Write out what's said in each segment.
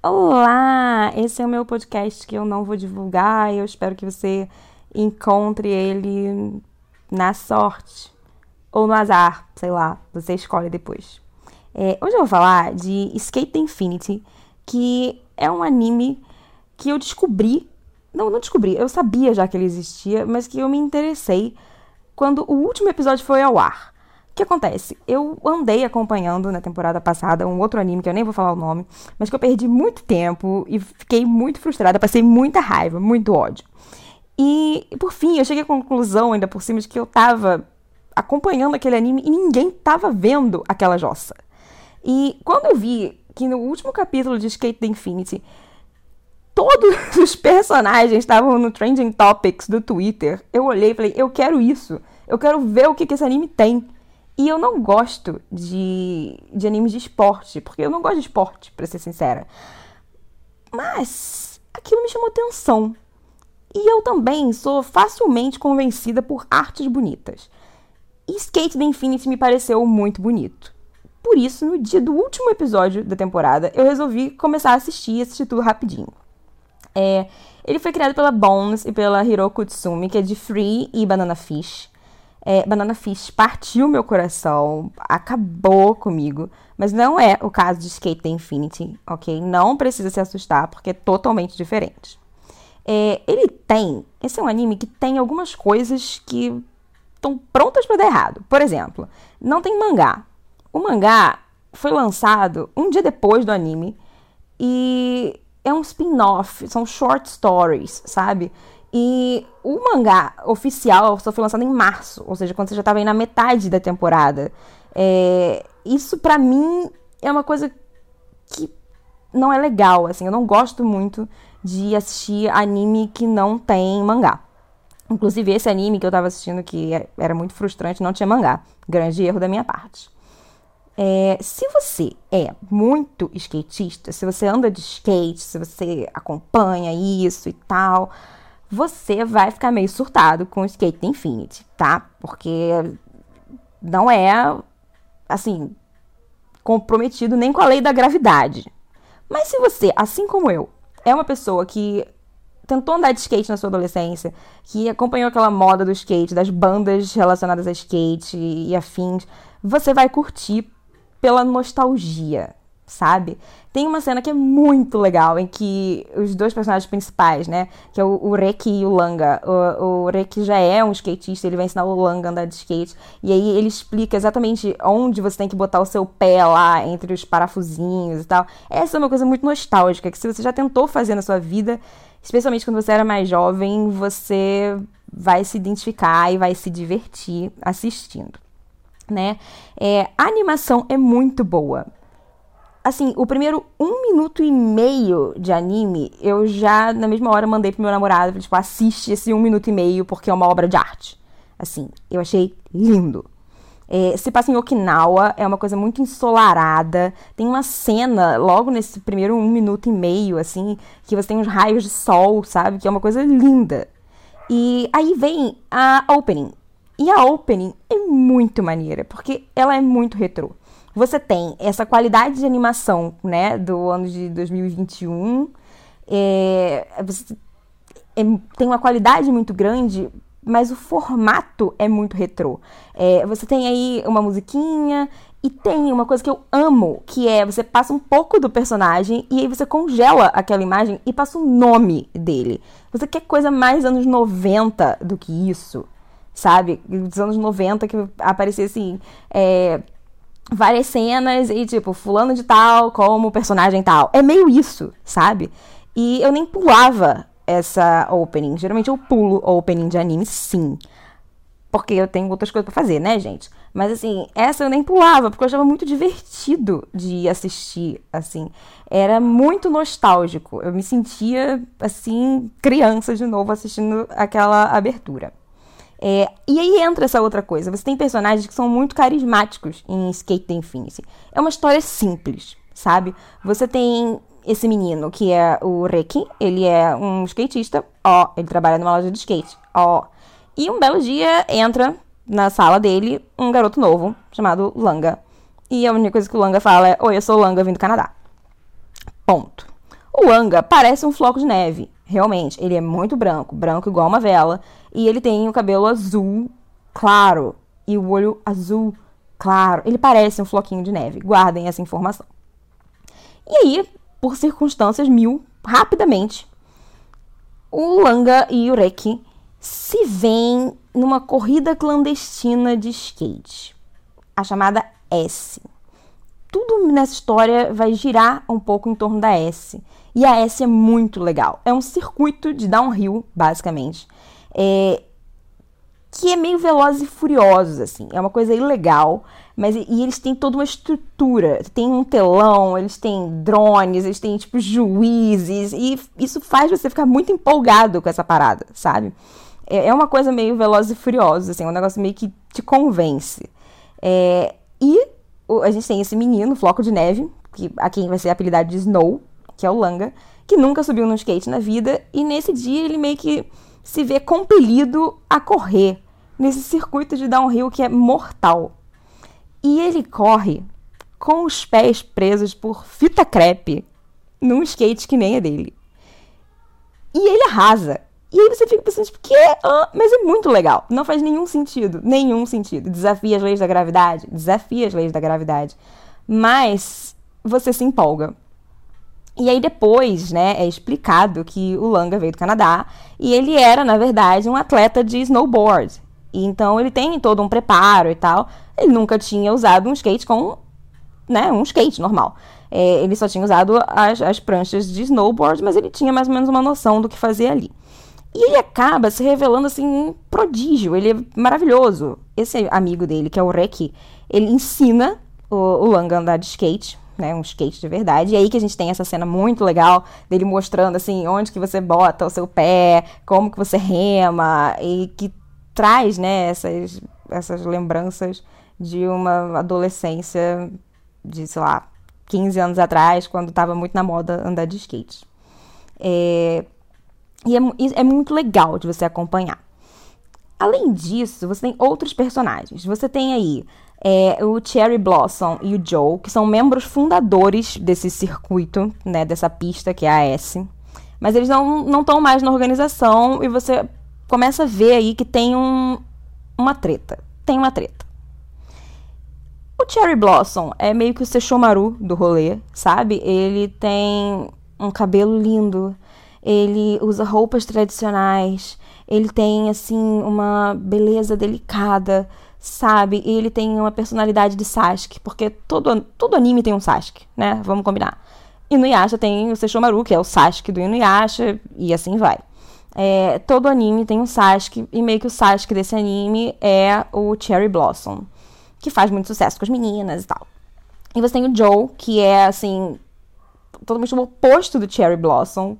Olá! Esse é o meu podcast que eu não vou divulgar e eu espero que você encontre ele na sorte ou no azar, sei lá, você escolhe depois. É, hoje eu vou falar de Skate Infinity, que é um anime que eu descobri, não, não descobri, eu sabia já que ele existia, mas que eu me interessei quando o último episódio foi ao ar que acontece? Eu andei acompanhando na temporada passada um outro anime que eu nem vou falar o nome, mas que eu perdi muito tempo e fiquei muito frustrada, passei muita raiva, muito ódio. E, por fim, eu cheguei à conclusão, ainda por cima, de que eu tava acompanhando aquele anime e ninguém tava vendo aquela jossa. E quando eu vi que no último capítulo de Skate the Infinity, todos os personagens estavam no Trending Topics do Twitter, eu olhei e falei, eu quero isso. Eu quero ver o que, que esse anime tem. E eu não gosto de, de animes de esporte, porque eu não gosto de esporte, pra ser sincera. Mas aquilo me chamou atenção. E eu também sou facilmente convencida por artes bonitas. E Skate the Infinity me pareceu muito bonito. Por isso, no dia do último episódio da temporada, eu resolvi começar a assistir e assistir tudo rapidinho. É, ele foi criado pela Bones e pela Hiroko Tsumi, que é de Free e Banana Fish. É, Banana Fish partiu meu coração, acabou comigo, mas não é o caso de Skate the Infinity, ok? Não precisa se assustar, porque é totalmente diferente. É, ele tem, esse é um anime que tem algumas coisas que estão prontas para dar errado. Por exemplo, não tem mangá. O mangá foi lançado um dia depois do anime e é um spin-off, são short stories, sabe? E o mangá oficial só foi lançado em março, ou seja, quando você já estava aí na metade da temporada. É, isso para mim é uma coisa que não é legal, assim, eu não gosto muito de assistir anime que não tem mangá. Inclusive esse anime que eu tava assistindo que era muito frustrante, não tinha mangá. Grande erro da minha parte. É, se você é muito skatista, se você anda de skate, se você acompanha isso e tal, você vai ficar meio surtado com o Skate Infinity, tá? Porque não é, assim, comprometido nem com a lei da gravidade. Mas se você, assim como eu, é uma pessoa que tentou andar de skate na sua adolescência, que acompanhou aquela moda do skate, das bandas relacionadas a skate e afins, você vai curtir pela nostalgia, sabe? Tem uma cena que é muito legal, em que os dois personagens principais, né? Que é o, o e o Langa. O, o já é um skatista, ele vai ensinar o Langa a andar de skate. E aí ele explica exatamente onde você tem que botar o seu pé lá, entre os parafusinhos e tal. Essa é uma coisa muito nostálgica, que se você já tentou fazer na sua vida, especialmente quando você era mais jovem, você vai se identificar e vai se divertir assistindo. Né? É, a animação é muito boa assim, o primeiro um minuto e meio de anime, eu já, na mesma hora, mandei pro meu namorado, tipo, assiste esse um minuto e meio, porque é uma obra de arte. Assim, eu achei lindo. É, se passa em Okinawa, é uma coisa muito ensolarada. Tem uma cena, logo nesse primeiro um minuto e meio, assim, que você tem uns raios de sol, sabe? Que é uma coisa linda. E aí vem a opening. E a opening é muito maneira, porque ela é muito retrô você tem essa qualidade de animação, né, do ano de 2021. É, você é, tem uma qualidade muito grande, mas o formato é muito retrô. É, você tem aí uma musiquinha e tem uma coisa que eu amo, que é você passa um pouco do personagem e aí você congela aquela imagem e passa o nome dele. Você quer coisa mais anos 90 do que isso, sabe? Dos anos 90 que aparecia assim. É, várias cenas e, tipo, fulano de tal como personagem tal. É meio isso, sabe? E eu nem pulava essa opening. Geralmente eu pulo opening de anime, sim. Porque eu tenho outras coisas para fazer, né, gente? Mas assim, essa eu nem pulava, porque eu achava muito divertido de assistir, assim. Era muito nostálgico. Eu me sentia, assim, criança de novo assistindo aquela abertura. É, e aí entra essa outra coisa. Você tem personagens que são muito carismáticos em Skate the Infinity. É uma história simples, sabe? Você tem esse menino que é o Reki, ele é um skatista, ó, ele trabalha numa loja de skate, ó. E um belo dia entra na sala dele um garoto novo chamado Langa. E a única coisa que o Langa fala é: Oi, eu sou o Langa, vim do Canadá. Ponto. O Langa parece um floco de neve, realmente. Ele é muito branco, branco igual uma vela, e ele tem o cabelo azul claro e o olho azul claro. Ele parece um floquinho de neve. Guardem essa informação. E aí, por circunstâncias mil, rapidamente, o Langa e o Reki se veem numa corrida clandestina de skate, a chamada S. Tudo nessa história vai girar um pouco em torno da S. E a S é muito legal. É um circuito de downhill, basicamente. É, que é meio velozes e furiosos, assim. É uma coisa ilegal, mas e eles têm toda uma estrutura. Tem um telão, eles têm drones, eles têm, tipo, juízes, e isso faz você ficar muito empolgado com essa parada, sabe? É, é uma coisa meio velozes e furiosos, assim, é um negócio meio que te convence. É, e a gente tem esse menino, Floco de Neve, que a quem vai ser apelidado de Snow, que é o Langa, que nunca subiu no skate na vida, e nesse dia ele meio que se vê compelido a correr nesse circuito de downhill que é mortal. E ele corre com os pés presos por fita crepe num skate que nem é dele. E ele arrasa. E aí você fica pensando, tipo, que? Ah, mas é muito legal. Não faz nenhum sentido. Nenhum sentido. Desafia as leis da gravidade. Desafia as leis da gravidade. Mas você se empolga. E aí depois, né, é explicado que o Langa veio do Canadá e ele era, na verdade, um atleta de snowboard. E então ele tem todo um preparo e tal. Ele nunca tinha usado um skate com, né, um skate normal. É, ele só tinha usado as, as pranchas de snowboard, mas ele tinha mais ou menos uma noção do que fazer ali. E ele acaba se revelando assim um prodígio, ele é maravilhoso. Esse amigo dele, que é o Reki, ele ensina o, o Langa a andar de skate, né, um skate de verdade. E aí que a gente tem essa cena muito legal dele mostrando assim onde que você bota o seu pé, como que você rema e que traz, né, essas essas lembranças de uma adolescência de, sei lá, 15 anos atrás, quando estava muito na moda andar de skate. É, e é, é muito legal de você acompanhar. Além disso, você tem outros personagens. Você tem aí é, o Cherry Blossom e o Joe, que são membros fundadores desse circuito, né, dessa pista que é a S. Mas eles não estão mais na organização e você começa a ver aí que tem um, uma treta. Tem uma treta. O Cherry Blossom é meio que o Sechomaru do rolê, sabe? Ele tem um cabelo lindo, ele usa roupas tradicionais, ele tem assim uma beleza delicada, sabe? E ele tem uma personalidade de Sasuke, porque todo, todo anime tem um Sasuke, né? Vamos combinar. E no Yasha tem o Seishomaru, que é o Sasuke do Inuyasha, e assim vai. É, todo anime tem um Sasuke, e meio que o Sasuke desse anime é o Cherry Blossom, que faz muito sucesso com as meninas e tal. E você tem o Joe, que é, assim, totalmente o oposto do Cherry Blossom.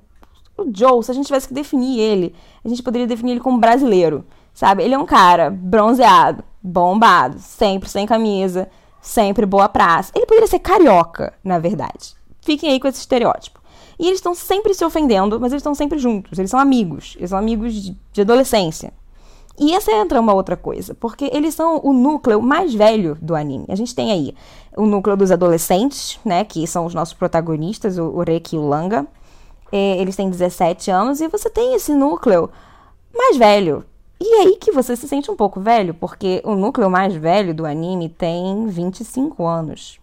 O Joe, se a gente tivesse que definir ele, a gente poderia definir ele como brasileiro, sabe? Ele é um cara bronzeado, bombado, sempre sem camisa, sempre boa praça. Ele poderia ser carioca, na verdade. Fiquem aí com esse estereótipo. E eles estão sempre se ofendendo, mas eles estão sempre juntos. Eles são amigos. Eles são amigos de, de adolescência. E essa entra uma outra coisa, porque eles são o núcleo mais velho do anime. A gente tem aí o núcleo dos adolescentes, né, que são os nossos protagonistas, o, o Reki e o Langa. É, eles têm 17 anos e você tem esse núcleo mais velho, e aí que você se sente um pouco velho, porque o núcleo mais velho do anime tem 25 anos.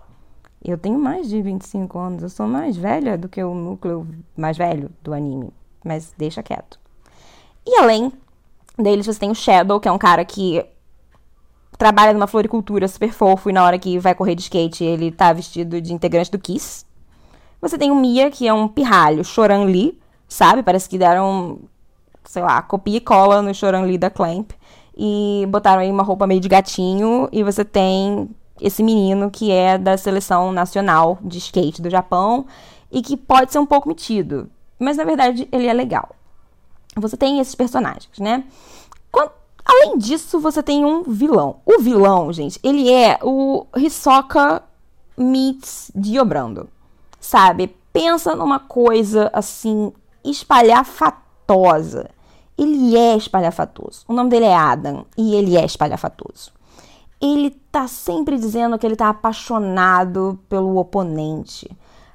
Eu tenho mais de 25 anos, eu sou mais velha do que o núcleo mais velho do anime, mas deixa quieto. E além deles, você tem o Shadow, que é um cara que trabalha numa floricultura super fofo e na hora que vai correr de skate ele tá vestido de integrante do Kiss. Você tem o Mia, que é um pirralho, Choran Lee, sabe? Parece que deram sei lá, copia e cola no Choranli da Clamp. E botaram aí uma roupa meio de gatinho. E você tem esse menino que é da seleção nacional de skate do Japão. E que pode ser um pouco metido. Mas na verdade ele é legal. Você tem esses personagens, né? Quando, além disso, você tem um vilão. O vilão, gente, ele é o Hisoka meets Diobrando. Sabe? Pensa numa coisa assim espalhafatosa ele é espalhafatoso. O nome dele é Adam e ele é espalhafatoso. Ele tá sempre dizendo que ele tá apaixonado pelo oponente,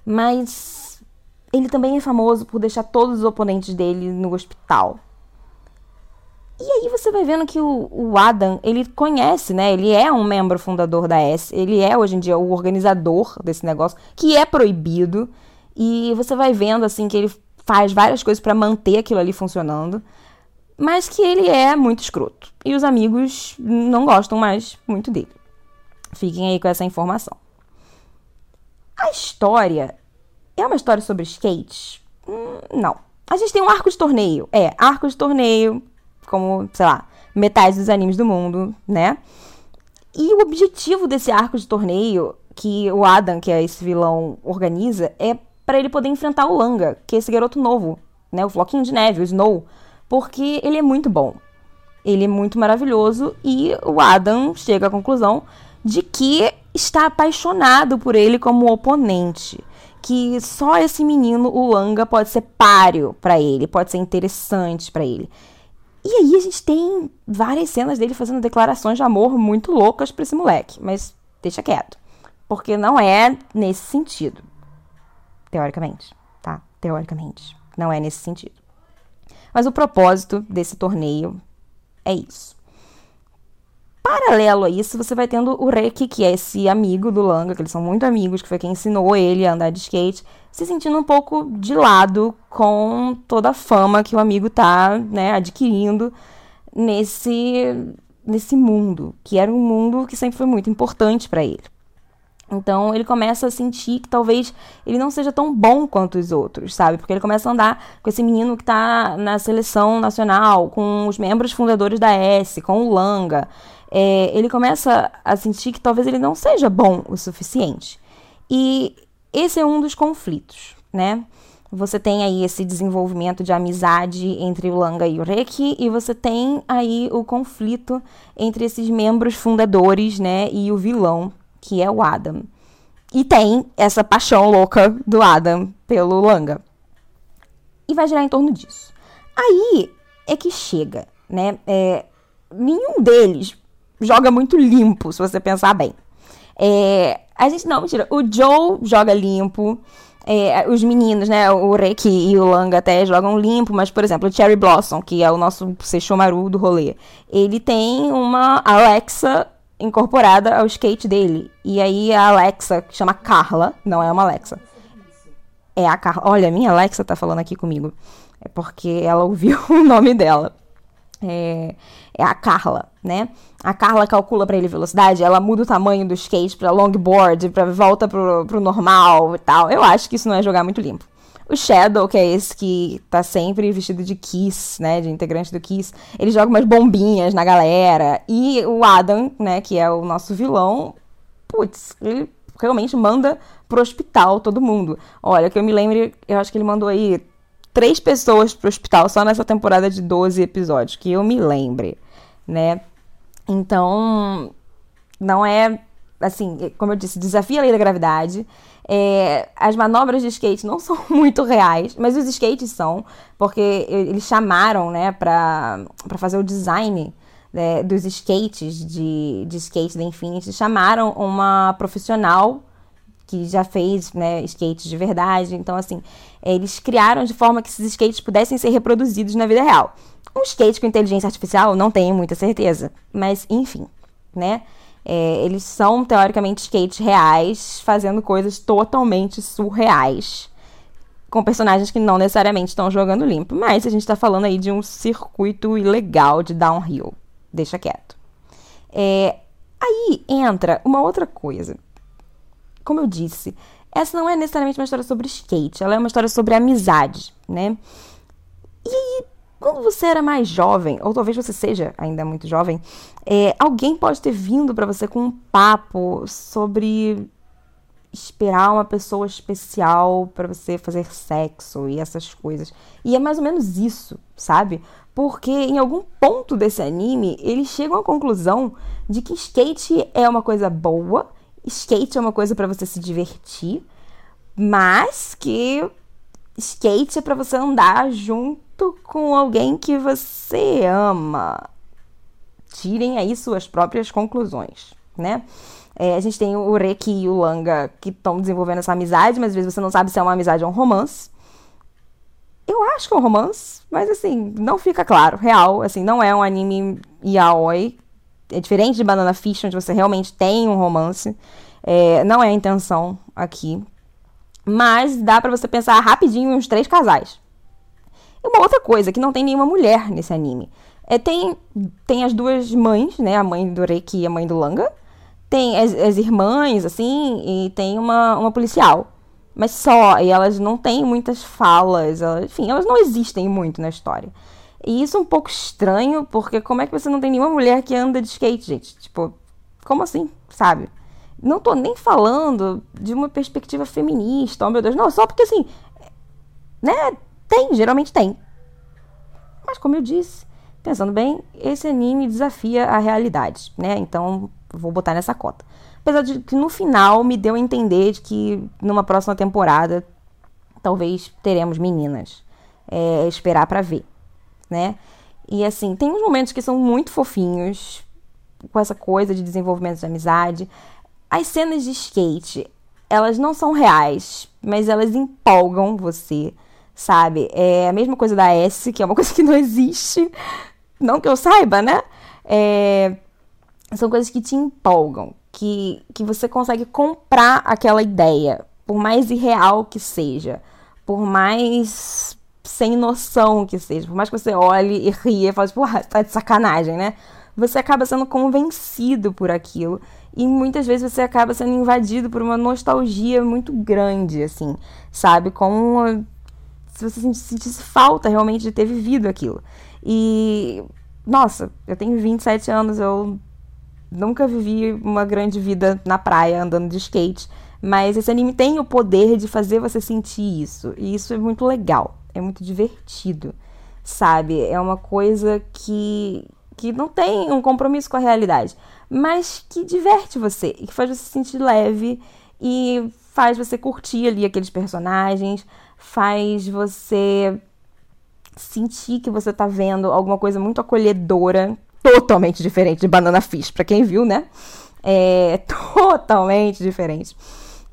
mas ele também é famoso por deixar todos os oponentes dele no hospital. E aí você vai vendo que o, o, Adam, ele conhece, né? Ele é um membro fundador da S. Ele é, hoje em dia, o organizador desse negócio, que é proibido. E você vai vendo, assim, que ele faz várias coisas para manter aquilo ali funcionando. Mas que ele é muito escroto. E os amigos não gostam mais muito dele. Fiquem aí com essa informação. A história é uma história sobre skate? Hum, não. A gente tem um arco de torneio. É, arco de torneio, como, sei lá, metade dos animes do mundo, né? E o objetivo desse arco de torneio que o Adam, que é esse vilão, organiza é para ele poder enfrentar o Langa, que é esse garoto novo, né? O Floquinho de Neve, o Snow, porque ele é muito bom. Ele é muito maravilhoso e o Adam chega à conclusão de que está apaixonado por ele como oponente. Que só esse menino, o Langa, pode ser páreo para ele, pode ser interessante para ele. E aí a gente tem várias cenas dele fazendo declarações de amor muito loucas para esse moleque, mas deixa quieto, porque não é nesse sentido. Teoricamente, tá? Teoricamente, não é nesse sentido. Mas o propósito desse torneio é isso. Paralelo a isso, você vai tendo o Reki, que é esse amigo do Langa, que eles são muito amigos, que foi quem ensinou ele a andar de skate, se sentindo um pouco de lado com toda a fama que o amigo tá, né, adquirindo nesse nesse mundo, que era um mundo que sempre foi muito importante para ele. Então ele começa a sentir que talvez ele não seja tão bom quanto os outros, sabe? Porque ele começa a andar com esse menino que tá na seleção nacional, com os membros fundadores da S, com o Langa é, ele começa a sentir que talvez ele não seja bom o suficiente. E esse é um dos conflitos, né? Você tem aí esse desenvolvimento de amizade entre o Langa e o Reki, e você tem aí o conflito entre esses membros fundadores, né, e o vilão, que é o Adam. E tem essa paixão louca do Adam pelo Langa. E vai girar em torno disso. Aí é que chega, né? É, nenhum deles joga muito limpo, se você pensar bem. É, a gente, não, mentira. O Joe joga limpo. É, os meninos, né? O Reki e o Langa até jogam limpo, mas, por exemplo, o Cherry Blossom, que é o nosso Seixomaru do rolê, ele tem uma Alexa incorporada ao skate dele. E aí a Alexa, que chama Carla, não é uma Alexa. É a Carla. Olha, minha Alexa tá falando aqui comigo. É porque ela ouviu o nome dela. É, é a Carla, né? A Carla calcula para ele velocidade, ela muda o tamanho do skate para longboard, para volta pro, pro normal e tal. Eu acho que isso não é jogar muito limpo. O Shadow, que é esse que tá sempre vestido de Kiss, né, de integrante do Kiss, ele joga umas bombinhas na galera. E o Adam, né, que é o nosso vilão, putz, ele realmente manda pro hospital todo mundo. Olha, que eu me lembro, eu acho que ele mandou aí três pessoas pro hospital só nessa temporada de 12 episódios, que eu me lembre, né? Então, não é assim, como eu disse, desafia a lei da gravidade. É, as manobras de skate não são muito reais, mas os skates são, porque eles chamaram, né, pra, pra fazer o design né, dos skates de, de skate da Infinity, chamaram uma profissional que já fez né, skates de verdade. Então, assim, eles criaram de forma que esses skates pudessem ser reproduzidos na vida real. Um skate com inteligência artificial, não tenho muita certeza. Mas, enfim, né? É, eles são, teoricamente, skates reais, fazendo coisas totalmente surreais. Com personagens que não necessariamente estão jogando limpo. Mas a gente está falando aí de um circuito ilegal de downhill. Deixa quieto. É, aí entra uma outra coisa como eu disse, essa não é necessariamente uma história sobre skate, ela é uma história sobre amizade, né? E quando você era mais jovem, ou talvez você seja ainda muito jovem, é, alguém pode ter vindo para você com um papo sobre esperar uma pessoa especial para você fazer sexo e essas coisas. E é mais ou menos isso, sabe? Porque em algum ponto desse anime, eles chegam à conclusão de que skate é uma coisa boa skate é uma coisa para você se divertir, mas que skate é para você andar junto com alguém que você ama. Tirem aí suas próprias conclusões, né? É, a gente tem o Reki e o Langa que estão desenvolvendo essa amizade, mas às vezes você não sabe se é uma amizade ou um romance. eu acho que é um romance, mas assim, não fica claro, real, assim, não é um anime yaoi. É diferente de Banana Fish, onde você realmente tem um romance. É, não é a intenção aqui. Mas dá para você pensar rapidinho em uns três casais. E uma outra coisa, que não tem nenhuma mulher nesse anime. É, tem, tem as duas mães, né? A mãe do Reiki e a mãe do Langa. Tem as, as irmãs, assim, e tem uma, uma policial. Mas só, e elas não têm muitas falas, elas, enfim, elas não existem muito na história. E isso é um pouco estranho, porque como é que você não tem nenhuma mulher que anda de skate, gente? Tipo, como assim, sabe? Não tô nem falando de uma perspectiva feminista, oh meu Deus, não, só porque assim, né, tem, geralmente tem. Mas como eu disse, pensando bem, esse anime desafia a realidade, né? Então, vou botar nessa cota. Apesar de que no final me deu a entender de que numa próxima temporada talvez teremos meninas. É, esperar para ver, né? E assim, tem uns momentos que são muito fofinhos, com essa coisa de desenvolvimento de amizade. As cenas de skate, elas não são reais, mas elas empolgam você, sabe? É a mesma coisa da S, que é uma coisa que não existe. Não que eu saiba, né? É... São coisas que te empolgam, que, que você consegue comprar aquela ideia, por mais irreal que seja, por mais sem noção que seja, por mais que você olhe e ria e fale, porra, tá de sacanagem, né? Você acaba sendo convencido por aquilo e muitas vezes você acaba sendo invadido por uma nostalgia muito grande, assim, sabe? Como uma... se você sentisse falta realmente de ter vivido aquilo. E, nossa, eu tenho 27 anos, eu nunca vivi uma grande vida na praia andando de skate, mas esse anime tem o poder de fazer você sentir isso, e isso é muito legal, é muito divertido, sabe? É uma coisa que que não tem um compromisso com a realidade, mas que diverte você e que faz você se sentir leve e faz você curtir ali aqueles personagens, faz você sentir que você tá vendo alguma coisa muito acolhedora, totalmente diferente de Banana Fish, para quem viu, né? É totalmente diferente.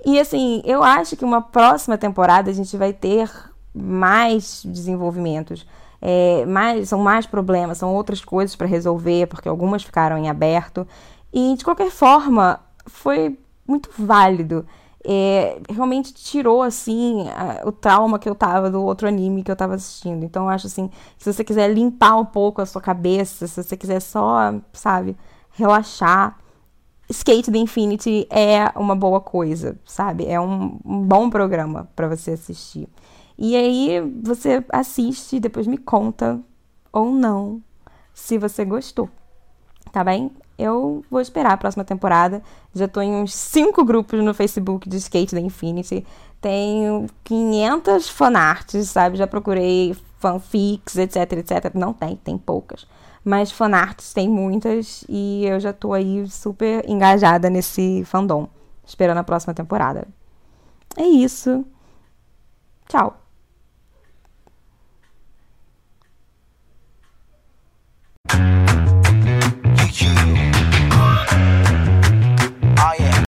E assim, eu acho que uma próxima temporada a gente vai ter mais desenvolvimentos é, mais, são mais problemas, são outras coisas para resolver, porque algumas ficaram em aberto. E de qualquer forma, foi muito válido. É, realmente tirou assim a, o trauma que eu tava do outro anime que eu tava assistindo. Então eu acho assim, se você quiser limpar um pouco a sua cabeça, se você quiser só, sabe, relaxar, Skate the Infinity é uma boa coisa, sabe? É um, um bom programa para você assistir. E aí você assiste depois me conta ou não se você gostou. Tá bem? Eu vou esperar a próxima temporada. Já tô em uns cinco grupos no Facebook de Skate da Infinity. Tenho 500 fanarts, sabe? Já procurei fanfics, etc, etc. Não tem, tem poucas. Mas fanarts tem muitas e eu já tô aí super engajada nesse fandom. Esperando a próxima temporada. É isso. Tchau.